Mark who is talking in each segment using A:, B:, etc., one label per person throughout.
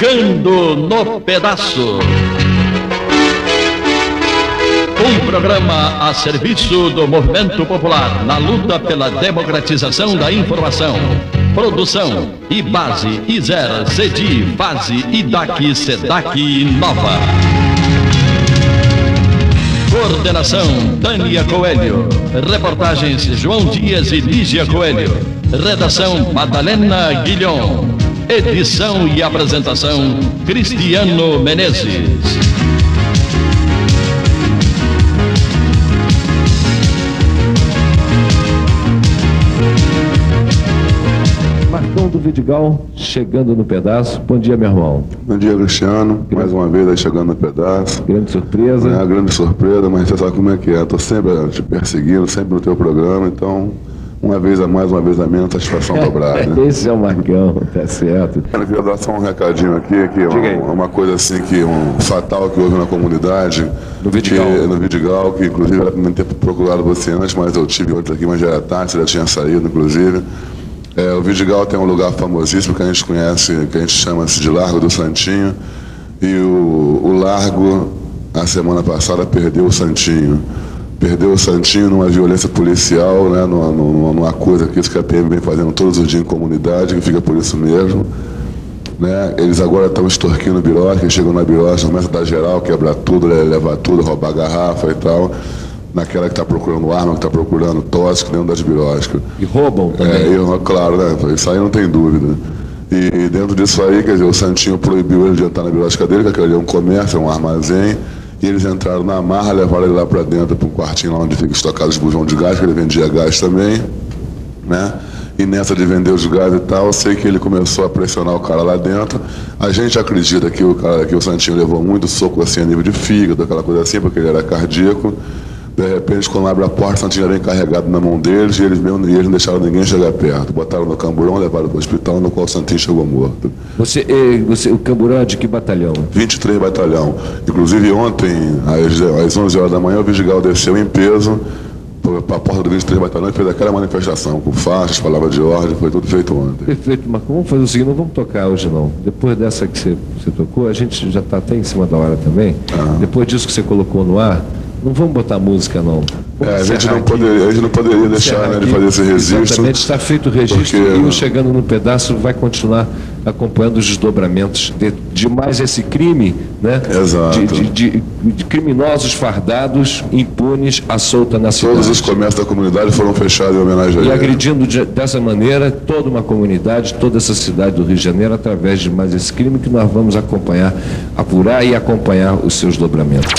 A: Chegando no Pedaço. Um programa a serviço do movimento popular na luta pela democratização da informação. Produção e base Isera, Cedi, Fase, Idac, Sedac Nova. Coordenação Tânia Coelho. Reportagens João Dias e Lígia Coelho. Redação Madalena Guilhom. Edição e apresentação Cristiano Menezes.
B: Marcão do Vidigal chegando no pedaço. Bom dia, meu irmão.
C: Bom dia, Luciano. Mais uma vez aí chegando no pedaço.
B: Grande surpresa.
C: É uma grande surpresa, mas você sabe como é que é. Estou sempre te perseguindo, sempre no teu programa, então uma vez a mais, uma vez a menos, satisfação dobrada. Né?
B: Esse é o Marcão, tá certo.
C: Eu queria dar só um recadinho aqui, que é uma, uma coisa assim que um fatal que houve na comunidade.
B: No Vidigal.
C: Que, no Vidigal, que inclusive era para não ter procurado você antes, mas eu tive outro aqui, mas já era tarde, você já tinha saído, inclusive. É, o Vidigal tem um lugar famosíssimo que a gente conhece, que a gente chama-se de Largo do Santinho. E o, o Largo, a semana passada, perdeu o Santinho. Perdeu o Santinho numa violência policial, né, numa, numa, numa coisa que isso que a PM vem fazendo todos os dias em comunidade, que fica por isso mesmo. Né? Eles agora estão extorquindo Birosca, chegam na Birosca, começa a dar geral, quebrar tudo, levar tudo, roubar garrafa e tal naquela que está procurando arma, que está procurando tóxico dentro das biroscas.
B: E roubam também.
C: É, eu, claro, né? Isso aí não tem dúvida. E, e, dentro disso aí, quer dizer, o Santinho proibiu ele de entrar na birosca dele, que aquele ali é um comércio, é um armazém, e eles entraram na marra, levaram ele lá para dentro, para um quartinho lá onde fica estocado os bujão de gás, que ele vendia gás também, né? E nessa de vender os gás e tal, eu sei que ele começou a pressionar o cara lá dentro. A gente acredita que o, cara, que o Santinho levou muito soco assim a nível de fígado, aquela coisa assim, porque ele era cardíaco. De repente, quando abre a porta, o Santinho vem carregado na mão deles e eles, mesmo, e eles não deixaram ninguém chegar perto. Botaram no camburão, levaram para o hospital, no qual o Santinho chegou morto.
B: Você, você, o camburão é de que batalhão?
C: 23 batalhão. Inclusive, ontem, às, às 11 horas da manhã, o Vigigal desceu em peso para a porta do 23 batalhão e fez aquela manifestação com faixas, palavras de ordem, foi tudo feito ontem.
B: Perfeito, mas vamos fazer o seguinte, não vamos tocar hoje não. Depois dessa que você, você tocou, a gente já está até em cima da hora também. Ah. Depois disso que você colocou no ar, não vamos botar música, não.
C: É, a, gente não poderia, a gente não poderia deixar né, de fazer esse registro.
B: Exatamente, está feito o registro porque... e o Chegando no Pedaço vai continuar acompanhando os desdobramentos de, de mais esse crime, né?
C: Exato.
B: De, de, de, criminosos fardados, impunes, à solta na cidade.
C: Todos os comércios da comunidade foram fechados em homenagem a ele.
B: E agredindo de, dessa maneira toda uma comunidade, toda essa cidade do Rio de Janeiro, através de mais esse crime que nós vamos acompanhar, apurar e acompanhar os seus dobramentos.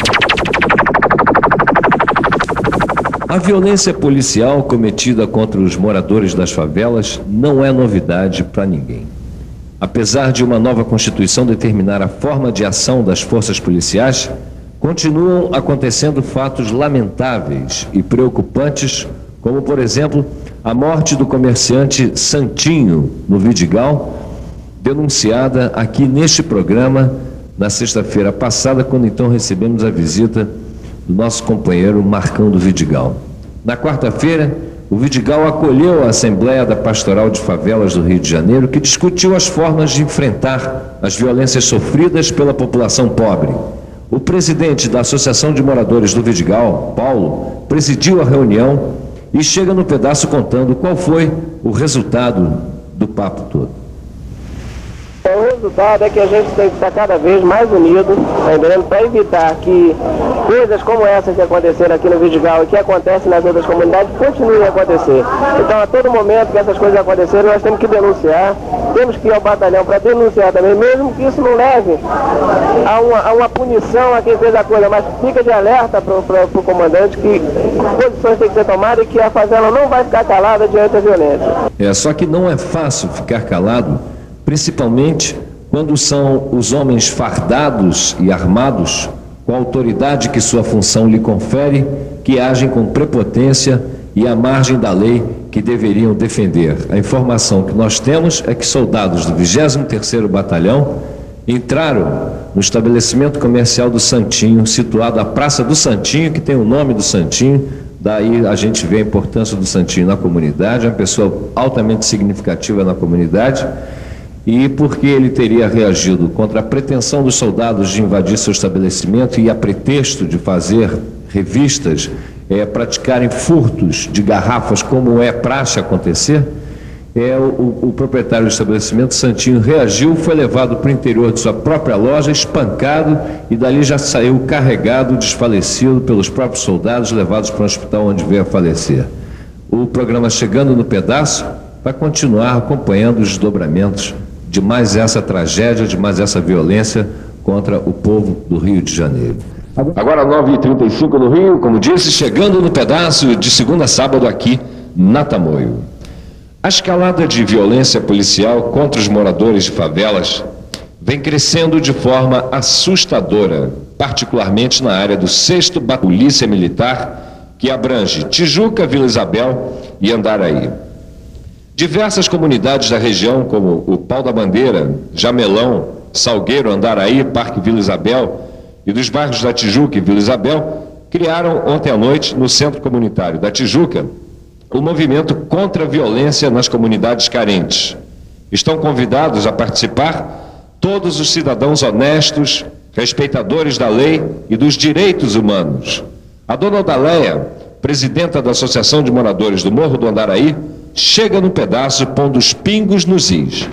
B: A violência policial cometida contra os moradores das favelas não é novidade para ninguém. Apesar de uma nova Constituição determinar a forma de ação das forças policiais, continuam acontecendo fatos lamentáveis e preocupantes, como, por exemplo, a morte do comerciante Santinho, no Vidigal, denunciada aqui neste programa na sexta-feira passada, quando então recebemos a visita do nosso companheiro Marcão do Vidigal. Na quarta-feira, o Vidigal acolheu a Assembleia da Pastoral de Favelas do Rio de Janeiro, que discutiu as formas de enfrentar as violências sofridas pela população pobre. O presidente da Associação de Moradores do Vidigal, Paulo, presidiu a reunião e chega no pedaço contando qual foi o resultado do papo todo.
D: O resultado é que a gente tem que estar cada vez mais unido, tá para evitar que coisas como essa que aconteceram aqui no Vidigal e que acontecem nas outras comunidades continuem a acontecer. Então, a todo momento que essas coisas acontecerem, nós temos que denunciar, temos que ir ao batalhão para denunciar também, mesmo que isso não leve a uma, a uma punição a quem fez a coisa, mas fica de alerta para o comandante que posições têm que ser tomadas e que a favela não vai ficar calada diante da violência.
B: É, só que não é fácil ficar calado principalmente quando são os homens fardados e armados, com a autoridade que sua função lhe confere, que agem com prepotência e à margem da lei que deveriam defender. A informação que nós temos é que soldados do 23º Batalhão entraram no estabelecimento comercial do Santinho, situado à Praça do Santinho, que tem o nome do Santinho, daí a gente vê a importância do Santinho na comunidade, é uma pessoa altamente significativa na comunidade, e porque ele teria reagido contra a pretensão dos soldados de invadir seu estabelecimento e a pretexto de fazer revistas é, praticarem furtos de garrafas, como é praxe acontecer, é, o, o, proprietário do estabelecimento, Santinho, reagiu, foi levado para o interior de sua própria loja, espancado e dali já saiu carregado, desfalecido pelos próprios soldados, levados para o hospital onde veio a falecer. O programa Chegando no Pedaço vai continuar acompanhando os desdobramentos de mais essa tragédia, de mais essa violência contra o povo do Rio de Janeiro. Agora 9h35 no Rio, como disse, chegando no pedaço de segunda a sábado aqui na Tamoio. A escalada de violência policial contra os moradores de favelas vem crescendo de forma assustadora, particularmente na área do 6 Polícia Militar, que abrange Tijuca, Vila Isabel e Andaraí. Diversas comunidades da região, como o Pau da Bandeira, Jamelão, Salgueiro, Andaraí, Parque Vila Isabel e dos bairros da Tijuca e Vila Isabel, criaram ontem à noite, no Centro Comunitário da Tijuca, o movimento contra a violência nas comunidades carentes. Estão convidados a participar todos os cidadãos honestos, respeitadores da lei e dos direitos humanos. A dona Odaleia, presidenta da Associação de Moradores do Morro do Andaraí, chega no pedaço pondo os pingos nos is.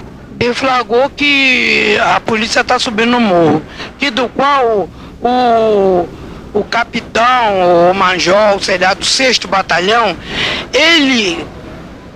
E: Flagrou que a polícia está subindo no morro, e do qual o, o capitão, o major, sei lá, do 6 batalhão, ele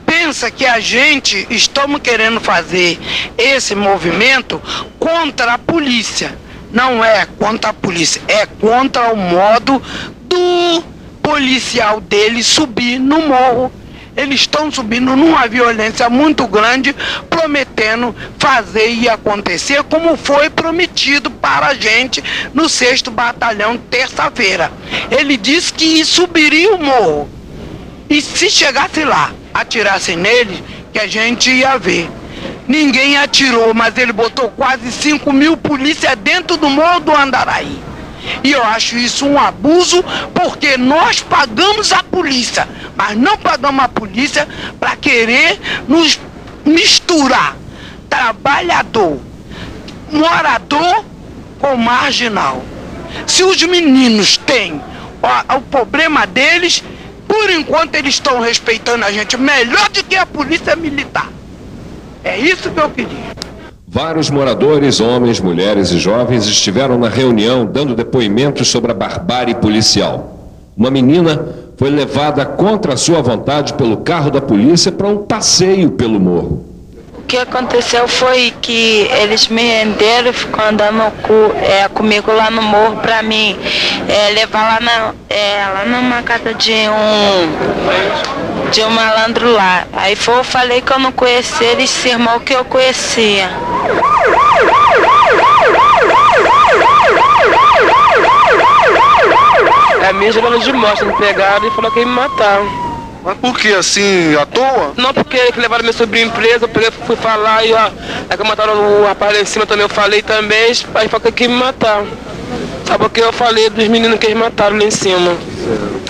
E: pensa que a gente estamos querendo fazer esse movimento contra a polícia. Não é contra a polícia, é contra o modo do policial dele subir no morro eles estão subindo numa violência muito grande, prometendo fazer e acontecer como foi prometido para a gente no 6 Batalhão, terça-feira. Ele disse que subiria o morro. E se chegasse lá, atirassem nele, que a gente ia ver. Ninguém atirou, mas ele botou quase 5 mil polícias dentro do morro do Andaraí. E eu acho isso um abuso, porque nós pagamos a polícia, mas não pagamos a polícia para querer nos misturar trabalhador, morador com marginal. Se os meninos têm ó, o problema deles, por enquanto eles estão respeitando a gente melhor do que a polícia militar. É isso que eu queria.
B: Vários moradores, homens, mulheres e jovens, estiveram na reunião dando depoimentos sobre a barbárie policial. Uma menina foi levada contra sua vontade pelo carro da polícia para um passeio pelo morro.
F: O que aconteceu foi que eles me renderam e ficou andando com, é, comigo lá no morro para mim é, levar lá, na, é, lá numa casa de um de um malandro lá. Aí foi, eu falei que eu não conhecia, eles se irmão que eu conhecia.
G: É mesmo ela de mostra, me pegaram e falou que ia me matar.
H: Mas por que assim, à toa?
G: Não, porque que levaram meu sobrinho preso, eu peguei, fui falar e ó, aí que mataram o rapaz lá em cima também, eu falei também, aí falou que ia me matar. Sabe o que eu falei dos meninos que eles mataram lá em cima?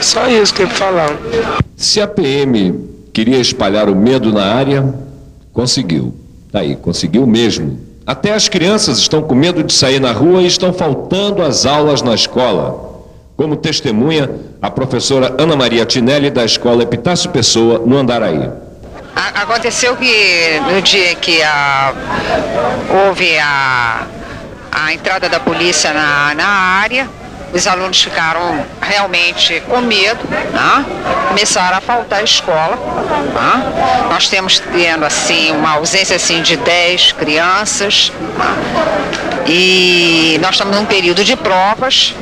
G: Só isso que eu ia falar.
B: Se a PM queria espalhar o medo na área, conseguiu. Tá aí, conseguiu mesmo. Até as crianças estão com medo de sair na rua e estão faltando as aulas na escola. Como testemunha a professora Ana Maria Tinelli da escola Epitácio Pessoa, no Andaraí.
I: Aconteceu que no dia que a, houve a, a entrada da polícia na, na área, os alunos ficaram realmente com medo, né? começaram a faltar à escola. Né? Nós temos tendo assim uma ausência assim de 10 crianças né? e nós estamos num período de provas.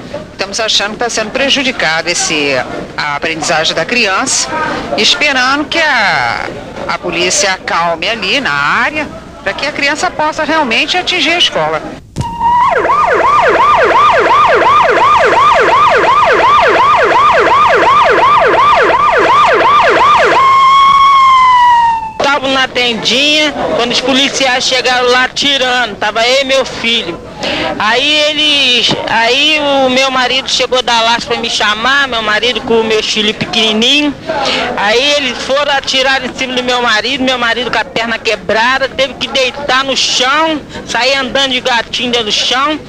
I: Estamos achando que está sendo prejudicado esse, a aprendizagem da criança, esperando que a, a polícia acalme ali na área, para que a criança possa realmente atingir a escola.
J: Tava na tendinha, quando os policiais chegaram lá tirando, tava e meu filho.
F: Aí eles. Aí o meu marido chegou da laço para me chamar, meu marido com o meu filho pequenininho. Aí eles foram atirar em cima do meu marido, meu marido com a perna quebrada, teve que deitar no chão, sair andando de gatinho dentro do chão.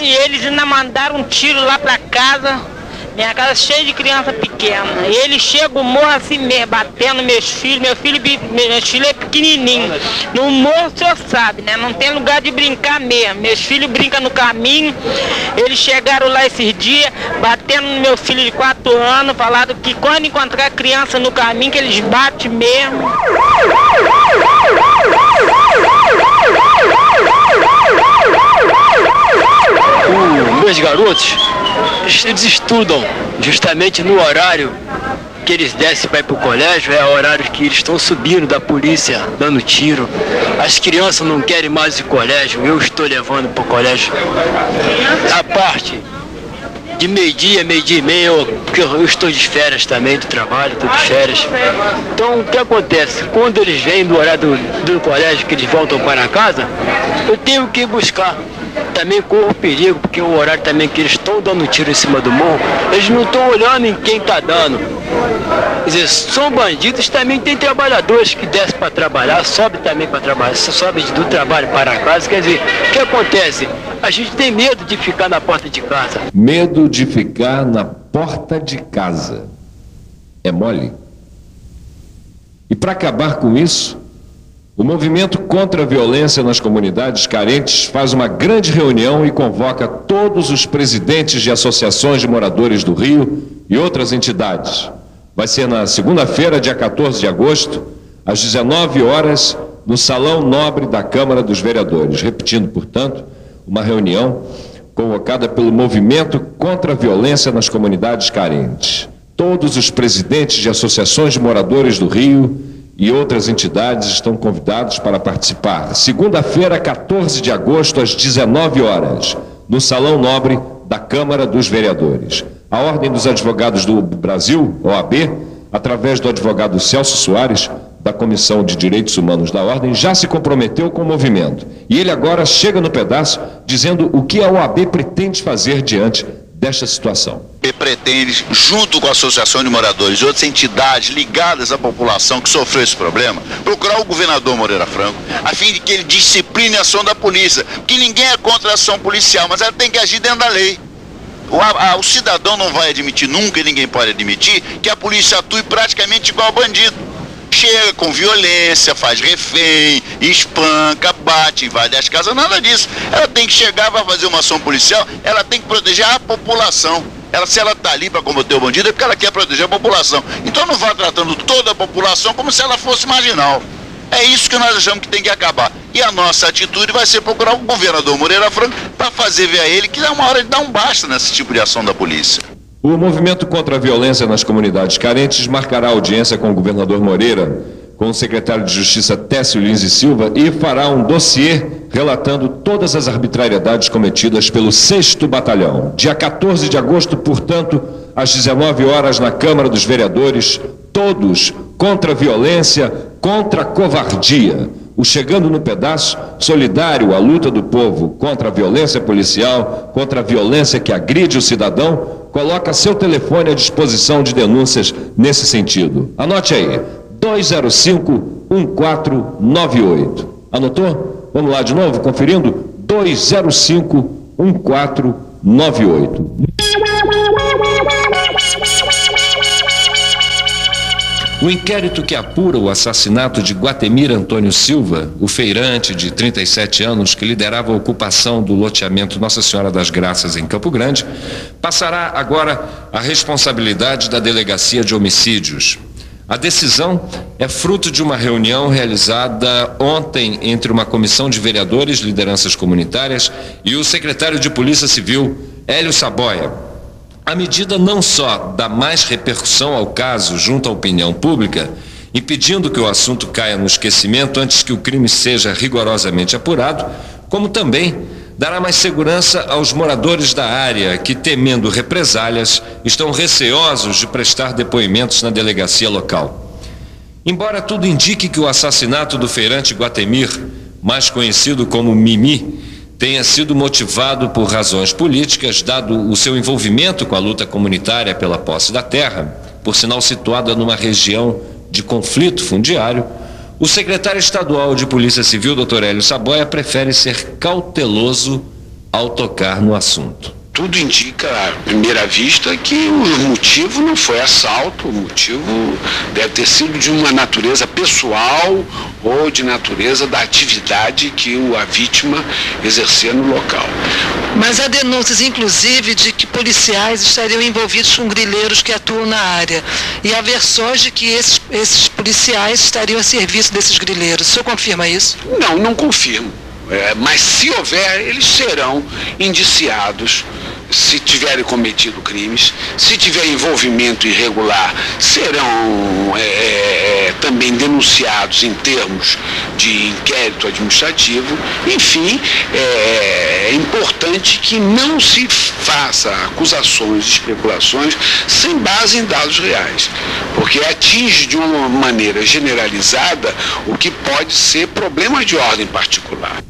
F: E eles ainda mandaram um tiro lá para casa minha casa cheia de criança pequena. Ele chega, o morro assim mesmo, batendo meus filhos. Meu filho, meus filhos é pequenininho. No morro, o senhor sabe, né? Não tem lugar de brincar mesmo. Meus filhos brincam no caminho. Eles chegaram lá esses dias, batendo no meu filho de 4 anos, falaram que quando encontrar criança no caminho, que eles batem mesmo.
J: Os meus garotos eles estudam justamente no horário que eles descem para ir para o colégio, é o horário que eles estão subindo da polícia, dando tiro. As crianças não querem mais ir colégio, eu estou levando para o colégio. A parte de meio-dia, meio-dia e meio, porque eu estou de férias também do trabalho, estou de férias. Então o que acontece? Quando eles vêm do horário do, do colégio, que eles voltam para casa, eu tenho que buscar também corro perigo, porque o horário também que eles estão dando tiro em cima do morro, eles não estão olhando em quem está dando. Quer dizer, são bandidos, também tem trabalhadores que descem para trabalhar, sobe também para trabalhar, sobe do trabalho para casa. Quer dizer, o que acontece? A gente tem medo de ficar na porta de casa.
B: Medo de ficar na porta de casa. É mole? E para acabar com isso, o movimento contra a violência nas comunidades carentes faz uma grande reunião e convoca todos os presidentes de associações de moradores do Rio e outras entidades. Vai ser na segunda-feira, dia 14 de agosto, às 19 horas, no Salão Nobre da Câmara dos Vereadores. Repetindo, portanto, uma reunião convocada pelo movimento contra a violência nas comunidades carentes. Todos os presidentes de associações de moradores do Rio e outras entidades estão convidados para participar. Segunda-feira, 14 de agosto, às 19 horas, no Salão Nobre da Câmara dos Vereadores. A Ordem dos Advogados do Brasil, OAB, através do advogado Celso Soares, da Comissão de Direitos Humanos da Ordem, já se comprometeu com o movimento. E ele agora chega no pedaço dizendo o que a OAB pretende fazer diante desta situação.
K: E pretende, junto com a Associação de Moradores e outras entidades ligadas à população que sofreu esse problema, procurar o governador Moreira Franco, a fim de que ele discipline a ação da polícia. Que ninguém é contra a ação policial, mas ela tem que agir dentro da lei. O, a, o cidadão não vai admitir nunca, e ninguém pode admitir, que a polícia atue praticamente igual ao bandido chega com violência, faz refém, espanca, bate, invade as casas, nada disso. Ela tem que chegar, vai fazer uma ação policial, ela tem que proteger a população. Ela, se ela está ali para combater o bandido, é porque ela quer proteger a população. Então não vá tratando toda a população como se ela fosse marginal. É isso que nós achamos que tem que acabar. E a nossa atitude vai ser procurar o governador Moreira Franco para fazer ver a ele que é uma hora de dar um basta nesse tipo de ação da polícia.
B: O movimento contra a violência nas comunidades carentes marcará audiência com o governador Moreira, com o secretário de Justiça Técio Lins e Silva e fará um dossiê relatando todas as arbitrariedades cometidas pelo 6 Batalhão. Dia 14 de agosto, portanto, às 19 horas na Câmara dos Vereadores, todos contra a violência, contra a covardia. O Chegando no Pedaço, solidário à luta do povo contra a violência policial, contra a violência que agride o cidadão, coloca seu telefone à disposição de denúncias nesse sentido. Anote aí, 205-1498. Anotou? Vamos lá de novo, conferindo? 205-1498. O inquérito que apura o assassinato de Guatemir Antônio Silva, o feirante de 37 anos que liderava a ocupação do loteamento Nossa Senhora das Graças em Campo Grande, passará agora à responsabilidade da Delegacia de Homicídios. A decisão é fruto de uma reunião realizada ontem entre uma comissão de vereadores, lideranças comunitárias e o secretário de Polícia Civil, Hélio Saboia. A medida não só dá mais repercussão ao caso junto à opinião pública, impedindo que o assunto caia no esquecimento antes que o crime seja rigorosamente apurado, como também dará mais segurança aos moradores da área que, temendo represálias, estão receosos de prestar depoimentos na delegacia local. Embora tudo indique que o assassinato do feirante Guatemir, mais conhecido como Mimi, tenha sido motivado por razões políticas, dado o seu envolvimento com a luta comunitária pela posse da terra, por sinal situada numa região de conflito fundiário, o secretário estadual de Polícia Civil, Dr. Hélio Saboia, prefere ser cauteloso ao tocar no assunto
L: tudo indica, à primeira vista, que o motivo não foi assalto, o motivo deve ter sido de uma natureza pessoal ou de natureza da atividade que a vítima exercia no local.
M: Mas há denúncias, inclusive, de que policiais estariam envolvidos com grileiros que atuam na área. E há versões de que esses, esses policiais estariam a serviço desses grileiros. O senhor confirma isso?
L: Não, não confirmo. É, mas se houver, eles serão indiciados se tiverem cometido crimes, se tiver envolvimento irregular, serão é, é, é, também denunciados em termos de inquérito administrativo. Enfim, é, é importante que não se faça acusações, especulações sem base em dados reais, porque atinge de uma maneira generalizada o que pode ser problemas de ordem particular.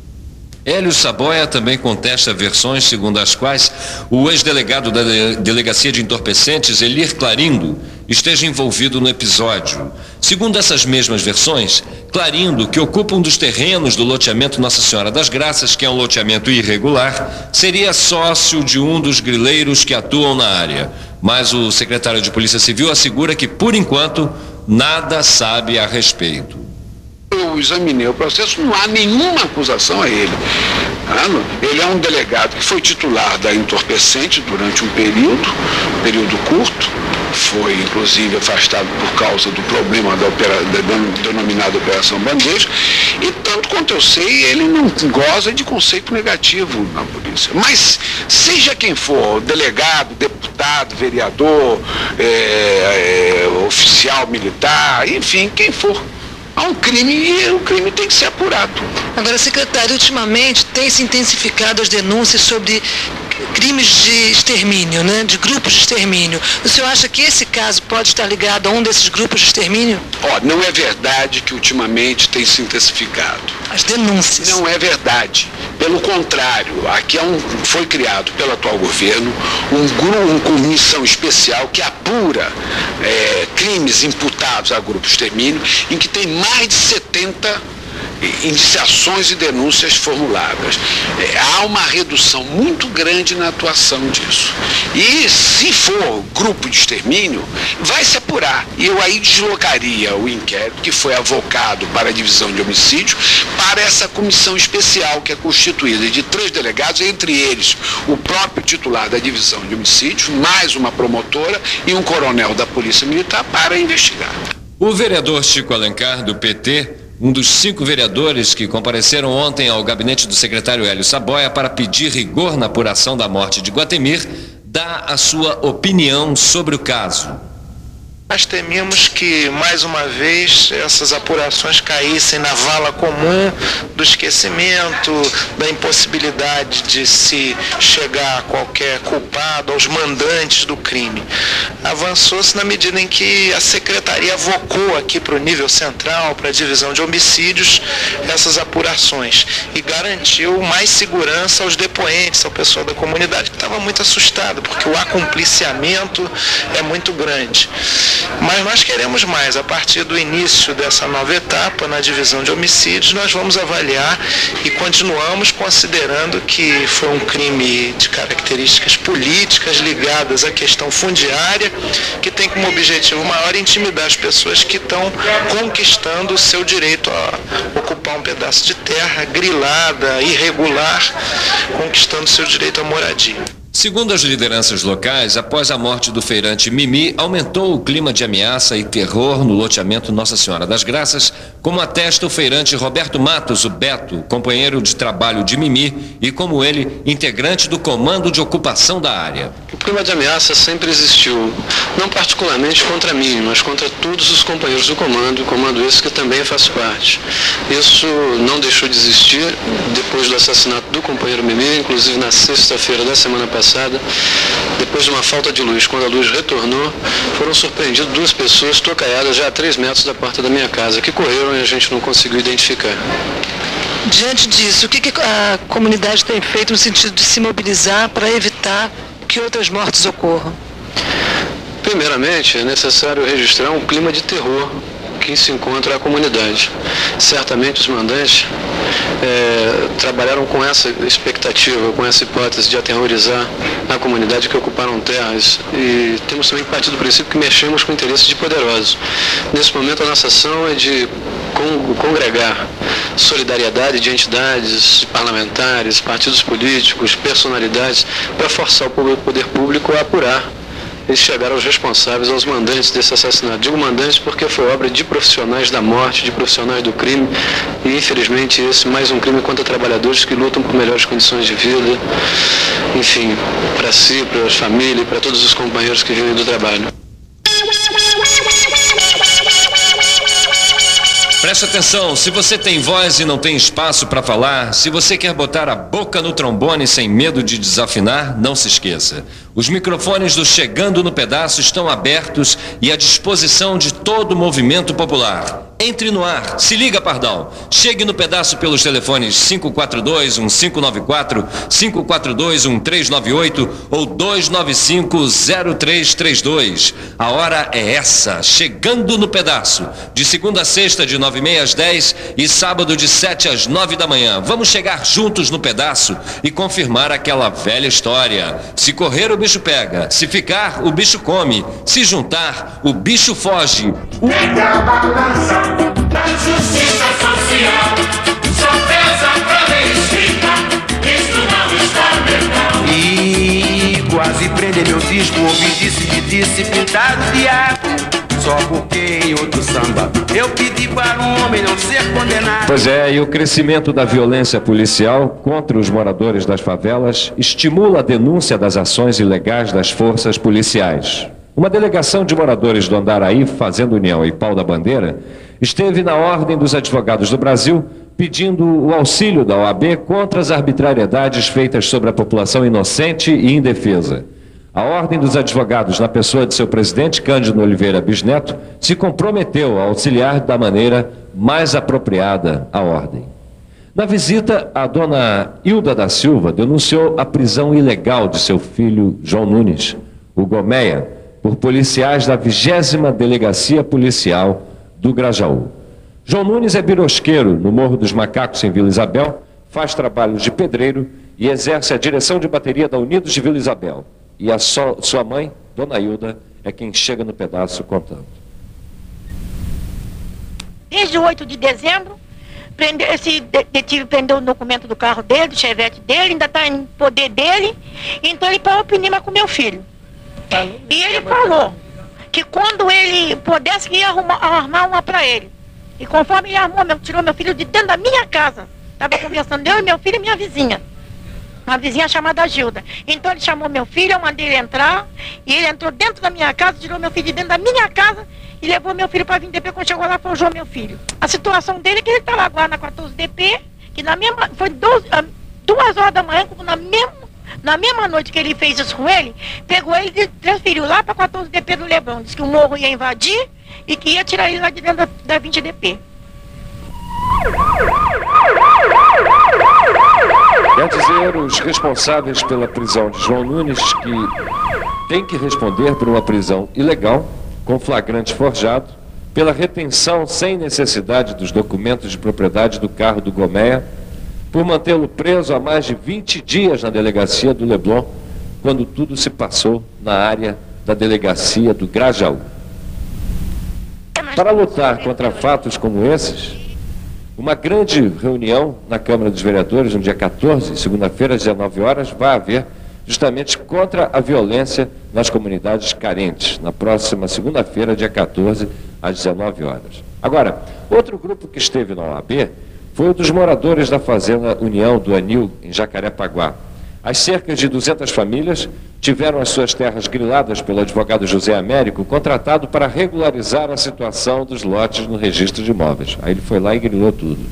B: Hélio Saboia também contesta versões segundo as quais o ex-delegado da Delegacia de Entorpecentes, Elir Clarindo, esteja envolvido no episódio. Segundo essas mesmas versões, Clarindo, que ocupa um dos terrenos do loteamento Nossa Senhora das Graças, que é um loteamento irregular, seria sócio de um dos grileiros que atuam na área. Mas o secretário de Polícia Civil assegura que, por enquanto, nada sabe a respeito
L: eu examinei o processo, não há nenhuma acusação a ele. Ele é um delegado que foi titular da entorpecente durante um período, período curto, foi inclusive afastado por causa do problema da, opera, da denominada Operação Bandeja, e tanto quanto eu sei, ele não goza de conceito negativo na polícia. Mas seja quem for, delegado, deputado, vereador, é, é, oficial militar, enfim, quem for, há um crime e o crime tem que ser apurado.
M: Agora, secretário, ultimamente tem se intensificado as denúncias sobre crimes de extermínio, né? de grupos de extermínio. O senhor acha que esse caso pode estar ligado a um desses grupos de extermínio?
L: Ó, não é verdade que ultimamente tem se intensificado.
M: As denúncias.
L: Não é verdade. Pelo contrário, aqui é um, foi criado pelo atual governo um grupo, uma comissão especial que apura é, crimes imputados a grupos de extermínio, em que tem mais de 70 iniciações e denúncias formuladas. É, há uma redução muito grande na atuação disso. E se for grupo de extermínio, vai se apurar. E eu aí deslocaria o inquérito que foi avocado para a divisão de homicídio para essa comissão especial que é constituída de três delegados, entre eles o próprio titular da divisão de homicídios, mais uma promotora e um coronel da Polícia Militar para investigar.
B: O vereador Chico Alencar, do PT, um dos cinco vereadores que compareceram ontem ao gabinete do secretário Hélio Saboia para pedir rigor na apuração da morte de Guatemir, dá a sua opinião sobre o caso.
N: Nós temíamos que, mais uma vez, essas apurações caíssem na vala comum do esquecimento, da impossibilidade de se chegar a qualquer culpado, aos mandantes do crime. Avançou-se na medida em que a secretaria avocou aqui para o nível central, para a divisão de homicídios, essas apurações e garantiu mais segurança aos depoentes, ao pessoal da comunidade que estava muito assustado, porque o acompliciamento é muito grande. Mas nós queremos mais. A partir do início dessa nova etapa na divisão de homicídios, nós vamos avaliar e continuamos considerando que foi um crime de características políticas ligadas à questão fundiária, que tem como objetivo maior intimidar as pessoas que estão conquistando o seu direito a ocupar um pedaço de terra grilada, irregular, conquistando seu direito à moradia.
B: Segundo as lideranças locais, após a morte do feirante Mimi, aumentou o clima de ameaça e terror no loteamento Nossa Senhora das Graças, como atesta o feirante Roberto Matos, o Beto, companheiro de trabalho de Mimi e, como ele, integrante do comando de ocupação da área.
O: O clima de ameaça sempre existiu, não particularmente contra mim, mas contra todos os companheiros do comando, comando esse que também faz parte. Isso não deixou de existir depois do assassinato do companheiro Mimi, inclusive na sexta-feira da semana passada passada, depois de uma falta de luz, quando a luz retornou, foram surpreendidas duas pessoas tocaiadas já a três metros da porta da minha casa, que correram e a gente não conseguiu identificar.
M: Diante disso, o que, que a comunidade tem feito no sentido de se mobilizar para evitar que outras mortes ocorram?
O: Primeiramente, é necessário registrar um clima de terror que se encontra a comunidade. Certamente os mandantes é, trabalharam com essa expectativa, com essa hipótese de aterrorizar a comunidade que ocuparam terras e temos também partido do princípio que mexemos com interesses de poderosos. Nesse momento a nossa ação é de congregar solidariedade de entidades, parlamentares, partidos políticos, personalidades, para forçar o poder público a apurar e chegar aos responsáveis, aos mandantes desse assassinato. Digo mandantes porque foi obra de profissionais da morte, de profissionais do crime, e infelizmente esse mais um crime contra trabalhadores que lutam por melhores condições de vida, enfim, para si, para as famílias, para todos os companheiros que vivem do trabalho.
B: Preste atenção, se você tem voz e não tem espaço para falar, se você quer botar a boca no trombone sem medo de desafinar, não se esqueça. Os microfones do Chegando no Pedaço estão abertos e à disposição de todo o movimento popular. Entre no ar, se liga, Pardal. Chegue no pedaço pelos telefones 542-1594, 542-1398 ou 295-0332. A hora é essa, chegando no pedaço. De segunda a sexta, de 9 e meia às 10 e sábado de 7 às 9 da manhã. Vamos chegar juntos no pedaço e confirmar aquela velha história. Se correr, o bicho pega. Se ficar, o bicho come. Se juntar, o bicho foge. O... balança da justiça social. Só pesa pra escrita, isso não está legal. E quase prender meu disco, ouvi disse de disse pintado de arte. Só porque em outro samba eu pedi para um homem não ser condenado. Pois é, e o crescimento da violência policial contra os moradores das favelas estimula a denúncia das ações ilegais das forças policiais. Uma delegação de moradores do Andaraí, Fazenda União e Pau da Bandeira, esteve na Ordem dos Advogados do Brasil pedindo o auxílio da OAB contra as arbitrariedades feitas sobre a população inocente e indefesa. A Ordem dos Advogados, na pessoa de seu presidente Cândido Oliveira Bisneto, se comprometeu a auxiliar da maneira mais apropriada à Ordem. Na visita, a dona Hilda da Silva denunciou a prisão ilegal de seu filho João Nunes, o Gomeia, por policiais da 20 Delegacia Policial do Grajaú. João Nunes é birosqueiro no Morro dos Macacos, em Vila Isabel, faz trabalhos de pedreiro e exerce a direção de bateria da Unidos de Vila Isabel. E a so, sua mãe, Dona Hilda, é quem chega no pedaço contando.
P: Desde o 8 de dezembro, esse detetive prendeu o documento do carro dele, do chevette dele, ainda está em poder dele, então ele parou o com meu filho. E ele falou que quando ele pudesse, ia arrumar, armar uma para ele. E conforme ele armou, tirou meu filho de dentro da minha casa. Estava conversando eu, meu filho e minha vizinha uma vizinha chamada Gilda. Então ele chamou meu filho, eu mandei ele entrar, e ele entrou dentro da minha casa, tirou meu filho de dentro da minha casa e levou meu filho para vir DP. Quando chegou lá, forjou meu filho. A situação dele é que ele estava agora na 14 DP, que na mesma. Foi 12, ah, duas horas da manhã, na mesma. Na mesma noite que ele fez isso com ele, pegou ele e transferiu lá para 14 DP do Leblon. Disse que o morro ia invadir e que ia tirar ele lá de dentro da, da 20 DP.
B: Dizer, os responsáveis pela prisão de João Nunes, que tem que responder por uma prisão ilegal, com flagrante forjado, pela retenção sem necessidade dos documentos de propriedade do carro do Gomeia, por mantê-lo preso há mais de 20 dias na delegacia do Leblon, quando tudo se passou na área da delegacia do Grajaú. Para lutar contra fatos como esses, uma grande reunião na Câmara dos Vereadores, no dia 14, segunda-feira, às 19 horas, vai haver justamente contra a violência nas comunidades carentes, na próxima segunda-feira, dia 14, às 19 horas. Agora, outro grupo que esteve na OAB foi o dos moradores da Fazenda União do Anil, em Jacarepaguá. As cerca de 200 famílias tiveram as suas terras griladas pelo advogado José Américo, contratado para regularizar a situação dos lotes no registro de imóveis. Aí ele foi lá e grilou tudo.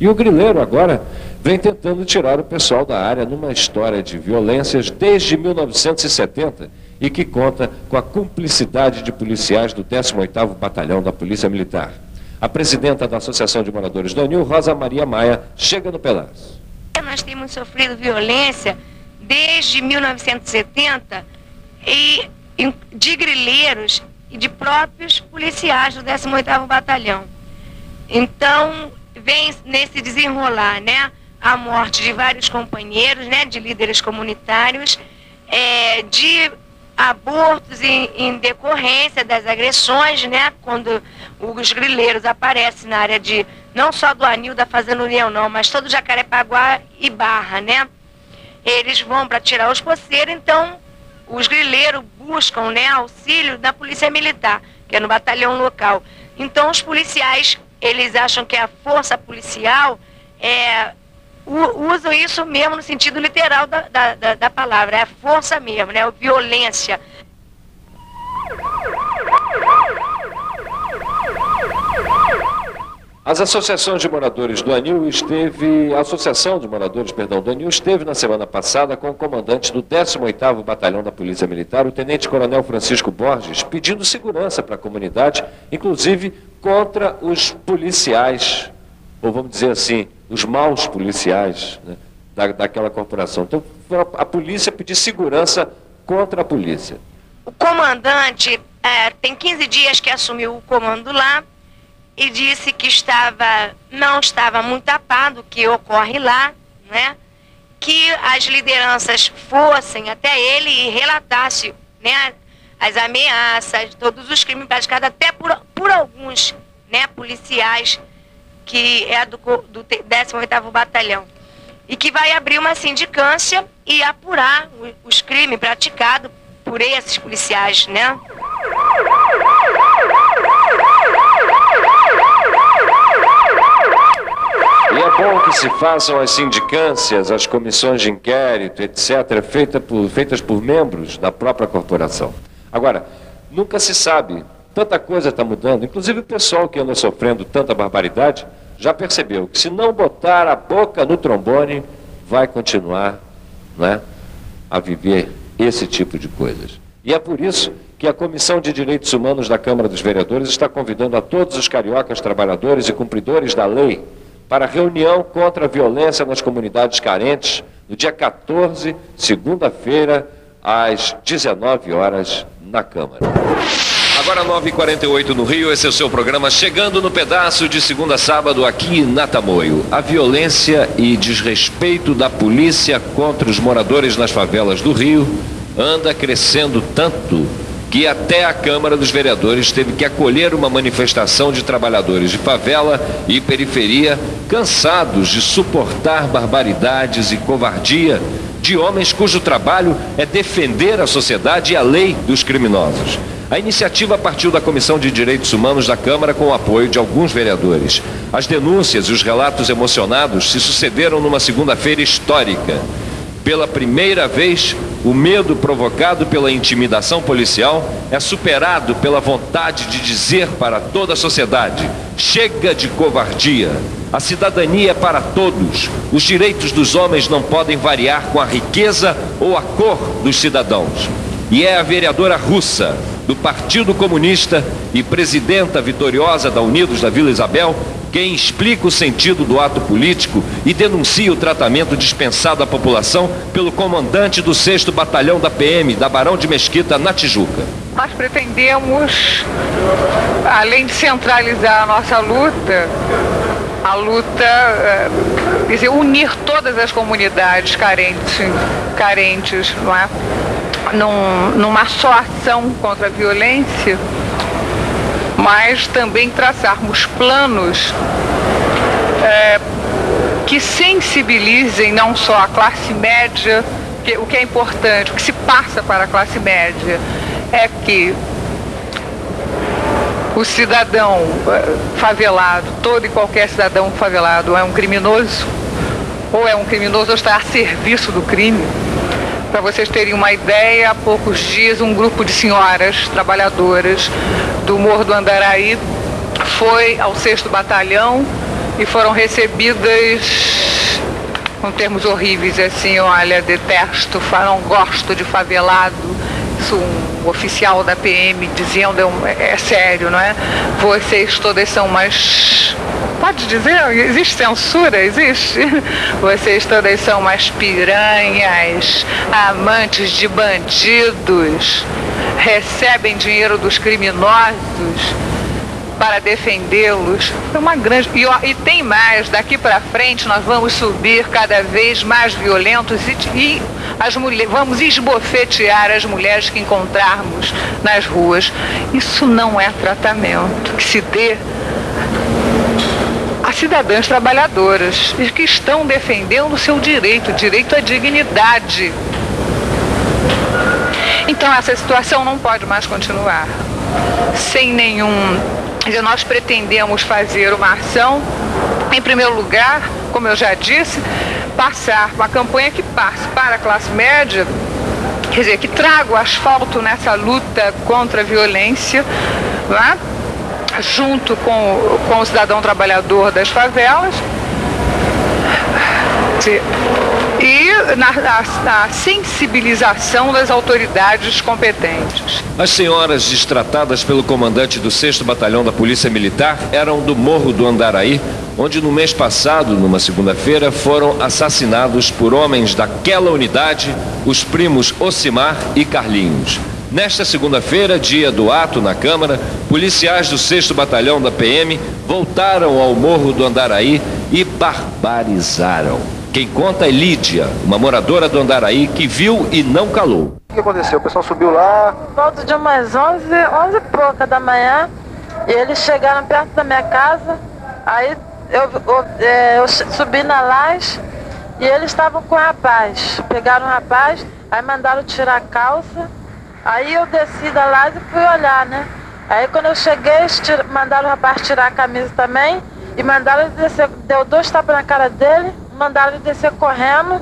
B: E o grileiro agora vem tentando tirar o pessoal da área numa história de violências desde 1970 e que conta com a cumplicidade de policiais do 18º Batalhão da Polícia Militar. A presidenta da Associação de Moradores do Anil, Rosa Maria Maia, chega no pedaço.
Q: Nós temos sofrido violência desde 1970 e de grileiros e de próprios policiais do 18º Batalhão. Então, vem nesse desenrolar, né? A morte de vários companheiros, né? De líderes comunitários, é, de abortos em, em, decorrência das agressões, né? Quando os grileiros aparecem na área de, não só do Anil da Fazenda União, não, mas todo Jacarepaguá e Barra, né? Eles vão para tirar os poceiros, então os grileiros buscam né, auxílio da polícia militar, que é no batalhão local. Então os policiais, eles acham que a força policial é, usam isso mesmo no sentido literal da, da, da palavra, é a força mesmo, né? A violência.
B: As associações de moradores do Anil esteve, a Associação de Moradores, perdão, do Anil esteve na semana passada com o comandante do 18º Batalhão da Polícia Militar, o Tenente Coronel Francisco Borges, pedindo segurança para a comunidade, inclusive contra os policiais, ou vamos dizer assim, os maus policiais né, da, daquela corporação. Então, a polícia pedir segurança contra a polícia.
Q: O comandante é, tem 15 dias que assumiu o comando lá e disse que estava não estava muito apado o que ocorre lá, né? Que as lideranças fossem até ele e relatassem, né, as ameaças, todos os crimes praticados até por, por alguns, né, policiais que é do, do 18º Batalhão. E que vai abrir uma sindicância e apurar os crimes praticados por esses policiais, né?
B: E é que se façam as sindicâncias, as comissões de inquérito, etc., feita por, feitas por membros da própria corporação. Agora, nunca se sabe, tanta coisa está mudando, inclusive o pessoal que anda sofrendo tanta barbaridade já percebeu que se não botar a boca no trombone, vai continuar né, a viver esse tipo de coisas. E é por isso que a Comissão de Direitos Humanos da Câmara dos Vereadores está convidando a todos os cariocas trabalhadores e cumpridores da lei para reunião contra a violência nas comunidades carentes no dia 14, segunda-feira, às 19 horas, na Câmara. Agora 9h48 no Rio, esse é o seu programa Chegando no Pedaço de segunda a sábado aqui na Tamoio. A violência e desrespeito da polícia contra os moradores nas favelas do Rio anda crescendo tanto que até a Câmara dos Vereadores teve que acolher uma manifestação de trabalhadores de favela e periferia cansados de suportar barbaridades e covardia de homens cujo trabalho é defender a sociedade e a lei dos criminosos. A iniciativa partiu da Comissão de Direitos Humanos da Câmara com o apoio de alguns vereadores. As denúncias e os relatos emocionados se sucederam numa segunda-feira histórica. Pela primeira vez, o medo provocado pela intimidação policial é superado pela vontade de dizer para toda a sociedade: chega de covardia. A cidadania é para todos. Os direitos dos homens não podem variar com a riqueza ou a cor dos cidadãos. E é a vereadora russa, do Partido Comunista e presidenta vitoriosa da Unidos da Vila Isabel, quem explica o sentido do ato político e denuncia o tratamento dispensado à população pelo comandante do 6 Batalhão da PM, da Barão de Mesquita, na Tijuca.
R: Nós pretendemos, além de centralizar a nossa luta, a luta, eh, quer dizer, unir todas as comunidades carentes, carentes, não é? Num, numa só ação contra a violência mas também traçarmos planos é, que sensibilizem não só a classe média, que, o que é importante, o que se passa para a classe média é que o cidadão é, favelado, todo e qualquer cidadão favelado é um criminoso, ou é um criminoso ou está a serviço do crime. Para vocês terem uma ideia, há poucos dias um grupo de senhoras trabalhadoras do Morro do Andaraí foi ao 6 Batalhão e foram recebidas com termos horríveis, assim, olha, detesto, não gosto de favelado, isso, um oficial da PM dizendo, é, é sério, não é? Vocês todas são mais. Pode dizer? Existe censura? Existe? Vocês todas são mais piranhas, amantes de bandidos, recebem dinheiro dos criminosos para defendê-los. É uma grande e, e, tem mais. Daqui para frente nós vamos subir cada vez mais violentos e, e as mulheres vamos esbofetear as mulheres que encontrarmos nas ruas. Isso não é tratamento que se dê a cidadãs trabalhadoras que estão defendendo o seu direito, o direito à dignidade. Então essa situação não pode mais continuar sem nenhum nós pretendemos fazer uma ação, em primeiro lugar, como eu já disse, passar uma campanha que passe para a classe média, quer dizer, que traga o asfalto nessa luta contra a violência, lá, é? junto com, com o cidadão trabalhador das favelas. Na, na, na, sensibilização das autoridades competentes.
B: As senhoras destratadas pelo comandante do 6 Batalhão da Polícia Militar eram do Morro do Andaraí, onde no mês passado, numa segunda-feira, foram assassinados por homens daquela unidade os primos Ocimar e Carlinhos. Nesta segunda-feira, dia do ato na Câmara, policiais do 6 Batalhão da PM voltaram ao Morro do Andaraí e barbarizaram. Quem conta é Lídia, uma moradora do Andaraí que viu e não calou.
S: O que aconteceu? O pessoal subiu lá?
T: Volta de umas 11, 11 e pouca da manhã. E eles chegaram perto da minha casa. Aí eu, eu, é, eu subi na laje e eles estavam com o rapaz. Pegaram o rapaz, aí mandaram tirar a calça. Aí eu desci da laje e fui olhar, né? Aí quando eu cheguei, mandaram o rapaz tirar a camisa também e mandaram ele descer. Deu dois tapas na cara dele mandaram ele descer correndo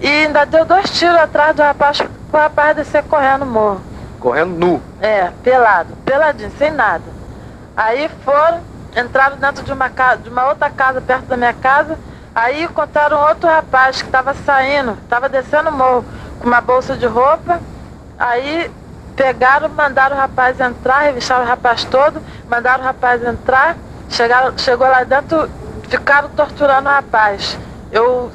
T: e ainda deu dois tiros atrás do rapaz para o rapaz descer correndo no morro.
S: Correndo nu?
T: É, pelado, peladinho, sem nada. Aí foram, entraram dentro de uma, casa, de uma outra casa perto da minha casa, aí encontraram outro rapaz que estava saindo, estava descendo o morro com uma bolsa de roupa, aí pegaram, mandaram o rapaz entrar, revistaram o rapaz todo, mandaram o rapaz entrar, chegaram, chegou lá dentro, ficaram torturando o rapaz. Eu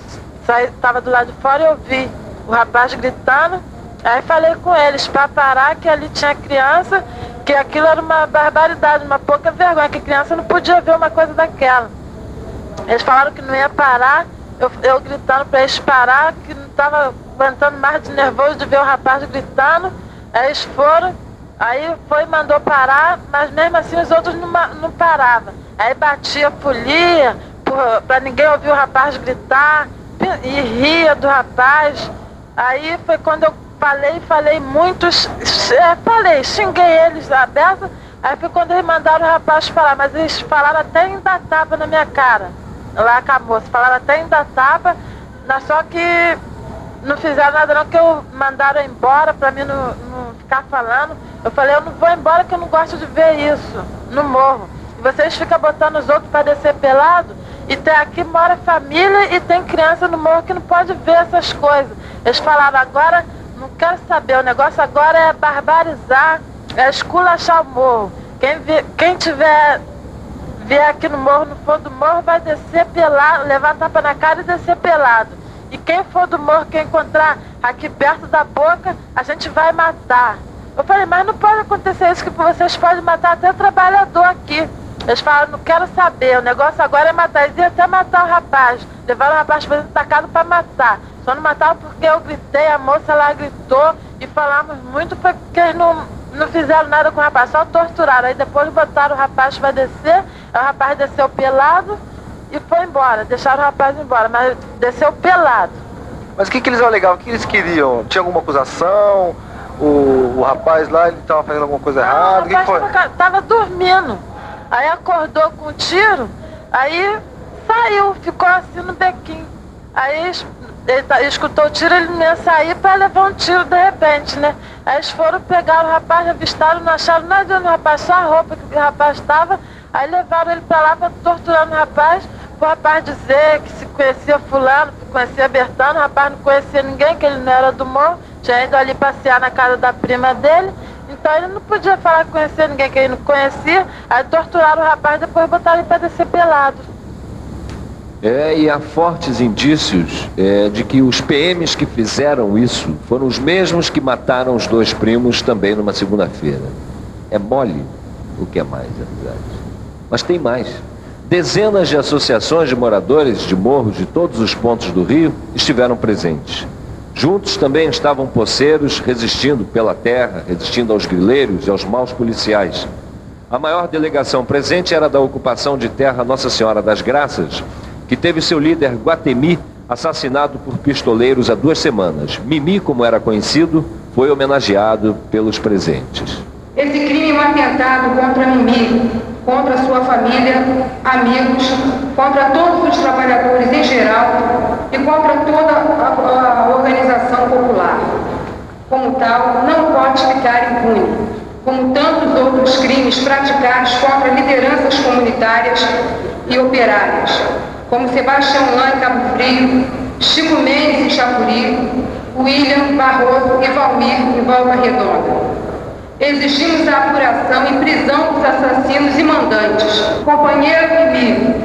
T: estava do lado de fora e ouvi o rapaz gritando. Aí falei com eles para parar que ali tinha criança, que aquilo era uma barbaridade, uma pouca vergonha, que criança não podia ver uma coisa daquela. Eles falaram que não ia parar, eu, eu gritando para eles parar, que não estava aguentando mais de nervoso de ver o rapaz gritando. Aí eles foram, aí foi mandou parar, mas mesmo assim os outros não, não paravam. Aí batia, polia, para ninguém ouvir o rapaz gritar e ria do rapaz. Aí foi quando eu falei, falei muitos, é, falei, xinguei eles aberto. Aí foi quando eles mandaram o rapaz falar, mas eles falaram até em tapa na minha cara, lá com a moça, falaram até em tapa, só que não fizeram nada não, que eu mandaram embora para mim não, não ficar falando. Eu falei, eu não vou embora que eu não gosto de ver isso, no morro. E vocês ficam botando os outros para descer pelado, e tem, aqui mora família e tem criança no morro que não pode ver essas coisas. Eles falaram, agora não quero saber, o negócio agora é barbarizar, é esculachar o morro. Quem, vi, quem tiver vier aqui no morro, no fundo do morro, vai descer pelado, levar tapa na cara e descer pelado. E quem for do morro que encontrar aqui perto da boca, a gente vai matar. Eu falei, mas não pode acontecer isso, que vocês podem matar até trabalhador aqui. Eles falaram, não quero saber, o negócio agora é matar. Eles iam até matar o rapaz. Levaram o rapaz para dentro da casa para matar. Só não mataram porque eu gritei, a moça lá gritou e falamos muito porque eles não, não fizeram nada com o rapaz, só torturaram. Aí depois botaram o rapaz para descer, o rapaz desceu pelado e foi embora. Deixaram o rapaz embora, mas desceu pelado.
S: Mas o que, que eles alegavam? O que eles queriam? Tinha alguma acusação? O, o rapaz lá, ele estava fazendo alguma coisa errada?
T: O rapaz estava dormindo. Aí acordou com um tiro, aí saiu, ficou assim no bequinho. Aí ele, tá, escutou o tiro, ele não ia sair para levar um tiro de repente, né? Aí eles foram pegar o rapaz, avistaram, não acharam nada no rapaz, só a roupa que o rapaz estava. Aí levaram ele para lá para torturar o rapaz, o rapaz dizer que se conhecia fulano, que conhecia Bertano, o rapaz não conhecia ninguém, que ele não era do morro, Tinha ido ali passear na casa da prima dele, então ele não podia falar que conhecia ninguém que ele não conhecia. Aí torturaram o rapaz, depois botaram ele pra descer pelado.
B: É, e há fortes indícios é, de que os PMs que fizeram isso foram os mesmos que mataram os dois primos também numa segunda-feira. É mole o que é mais, é verdade. Mas tem mais. Dezenas de associações de moradores de morros de todos os pontos do Rio estiveram presentes. Juntos também estavam poceiros resistindo pela terra, resistindo aos grileiros e aos maus policiais. A maior delegação presente era da ocupação de terra Nossa Senhora das Graças, que teve seu líder Guatemi assassinado por pistoleiros há duas semanas. Mimi, como era conhecido, foi homenageado pelos presentes.
U: Esse crime é um atentado contra Mimi, contra sua família, amigos, contra todos os trabalhadores em geral e contra toda a, a organização popular. Como tal, não pode ficar impune, como tantos outros crimes praticados contra lideranças comunitárias e operárias, como Sebastião Lã em Cabo Frio, Chico Mendes em Chapuri, William Barroso e Valmir em Volta Redonda. Exigimos a apuração e prisão dos assassinos e mandantes. Companheiro Mimi.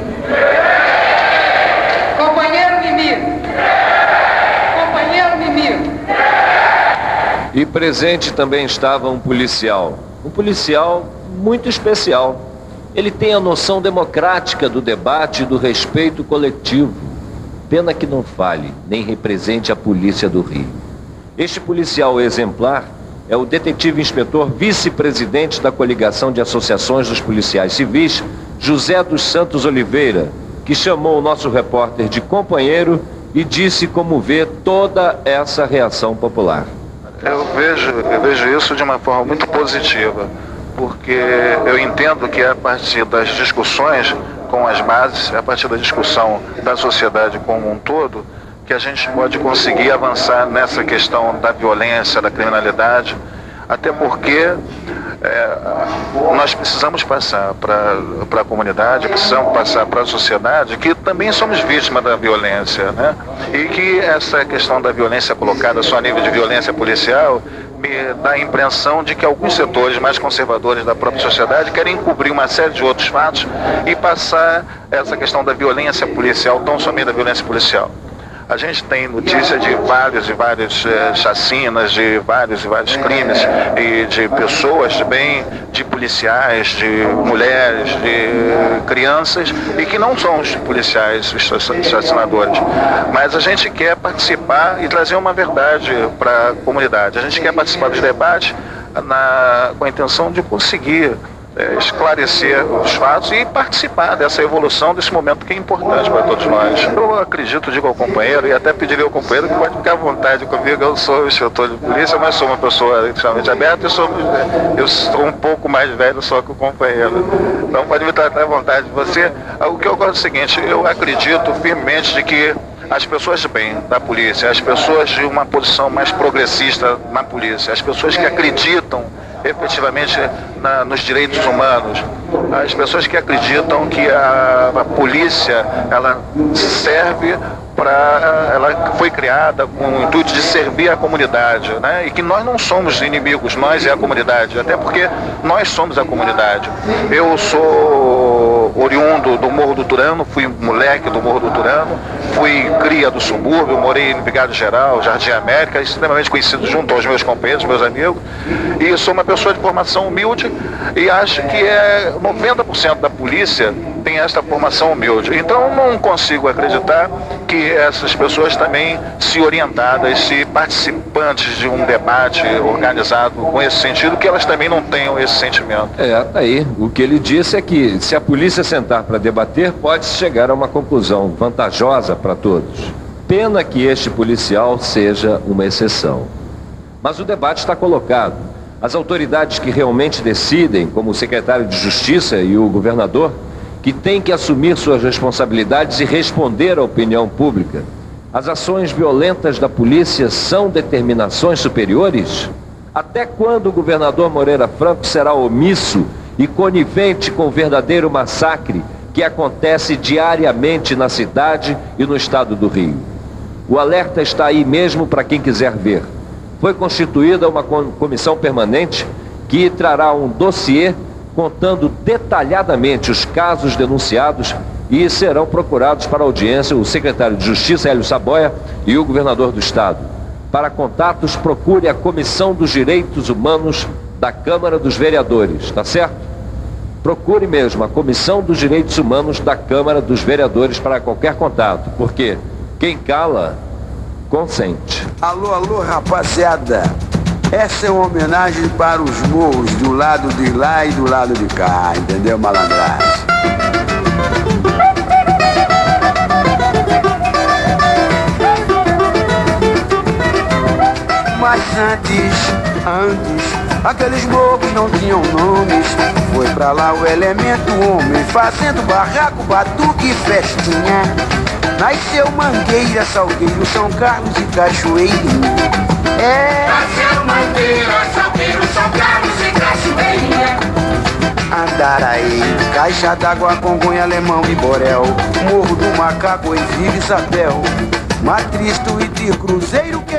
U: Companheiro Mimi. Companheiro Mimi.
B: E presente também estava um policial. Um policial muito especial. Ele tem a noção democrática do debate e do respeito coletivo. Pena que não fale, nem represente a polícia do Rio. Este policial exemplar é o detetive inspetor vice-presidente da coligação de associações dos policiais civis, José dos Santos Oliveira, que chamou o nosso repórter de companheiro e disse como vê toda essa reação popular.
H: Eu vejo, eu vejo isso de uma forma muito positiva, porque eu entendo que a partir das discussões com as bases, a partir da discussão da sociedade como um todo, que a gente pode conseguir avançar nessa questão da violência, da criminalidade, até porque é, nós precisamos passar para a comunidade, precisamos passar para a sociedade que também somos vítimas da violência, né? E que essa questão da violência colocada só a nível de violência policial me dá a impressão de que alguns setores mais conservadores da própria sociedade querem encobrir uma série de outros fatos e passar essa questão da violência policial, tão somente da violência policial. A gente tem notícia de vários e várias eh, chacinas, de vários e vários crimes e de pessoas, bem de policiais, de mulheres, de crianças e que não são os policiais os chacinadores. Mas a gente quer participar e trazer uma verdade para a comunidade. A gente quer participar dos debates na, com a intenção de conseguir é, esclarecer os fatos e participar dessa evolução, desse momento que é importante para todos nós. Eu acredito, digo ao companheiro, e até pediria ao companheiro que pode ficar à vontade comigo, eu sou instrutor de polícia, mas sou uma pessoa extremamente aberta e sou, eu sou um pouco mais velho só que o companheiro. Então pode me tratar à vontade. Você, o que eu gosto é o seguinte, eu acredito firmemente de que as pessoas de bem da polícia, as pessoas de uma posição mais progressista na polícia, as pessoas que acreditam efetivamente na, nos direitos humanos, as pessoas que acreditam que a, a polícia ela serve para ela foi criada com o intuito de servir a comunidade, né? E que nós não somos inimigos, nós é a comunidade, até porque nós somos a comunidade. Eu sou oriundo do Morro do Turano, fui moleque do Morro do Turano, fui cria do subúrbio, morei no Brigado Geral, Jardim América, extremamente conhecido junto aos meus companheiros, meus amigos, e sou uma pessoa de formação humilde e acho que é 90% da polícia tem esta formação humilde. Então não consigo acreditar que essas pessoas também se orientadas, se participantes de um debate organizado com esse sentido, que elas também não tenham esse sentimento.
B: É, aí, o que ele disse é que se a polícia sentar para debater, pode chegar a uma conclusão vantajosa para todos. Pena que este policial seja uma exceção. Mas o debate está colocado. As autoridades que realmente decidem, como o secretário de Justiça e o governador, que tem que assumir suas responsabilidades e responder à opinião pública. As ações violentas da polícia são determinações superiores? Até quando o governador Moreira Franco será omisso e conivente com o verdadeiro massacre que acontece diariamente na cidade e no estado do Rio? O alerta está aí mesmo para quem quiser ver. foi constituída uma comissão permanente que trará um dossiê contando detalhadamente os casos denunciados e serão procurados para audiência o secretário de Justiça, Hélio Saboia, e o governador do Estado. Para contatos, procure a Comissão dos Direitos Humanos da Câmara dos Vereadores, tá certo? Procure mesmo a Comissão dos Direitos Humanos da Câmara dos Vereadores para qualquer contato, porque quem cala, consente.
V: Alô, alô, rapaziada. Essa é uma homenagem para os morros do lado de lá e do lado de cá, entendeu, malandragem? Mas antes, antes, aqueles morros não tinham nomes. Foi pra lá o elemento homem, fazendo barraco, batuque e festinha. Nasceu Mangueira, Salgueiro, São Carlos e Cachoeiro. É. Nasceu Mangueira, Salgueiro, Carlos e Cachoeirinha. Andaraí, Caixa d'Água, Congonha, Alemão e Borel. Morro do Macaco, Exílio, Isabel. Matriz, Twitter, Cruzeiro, que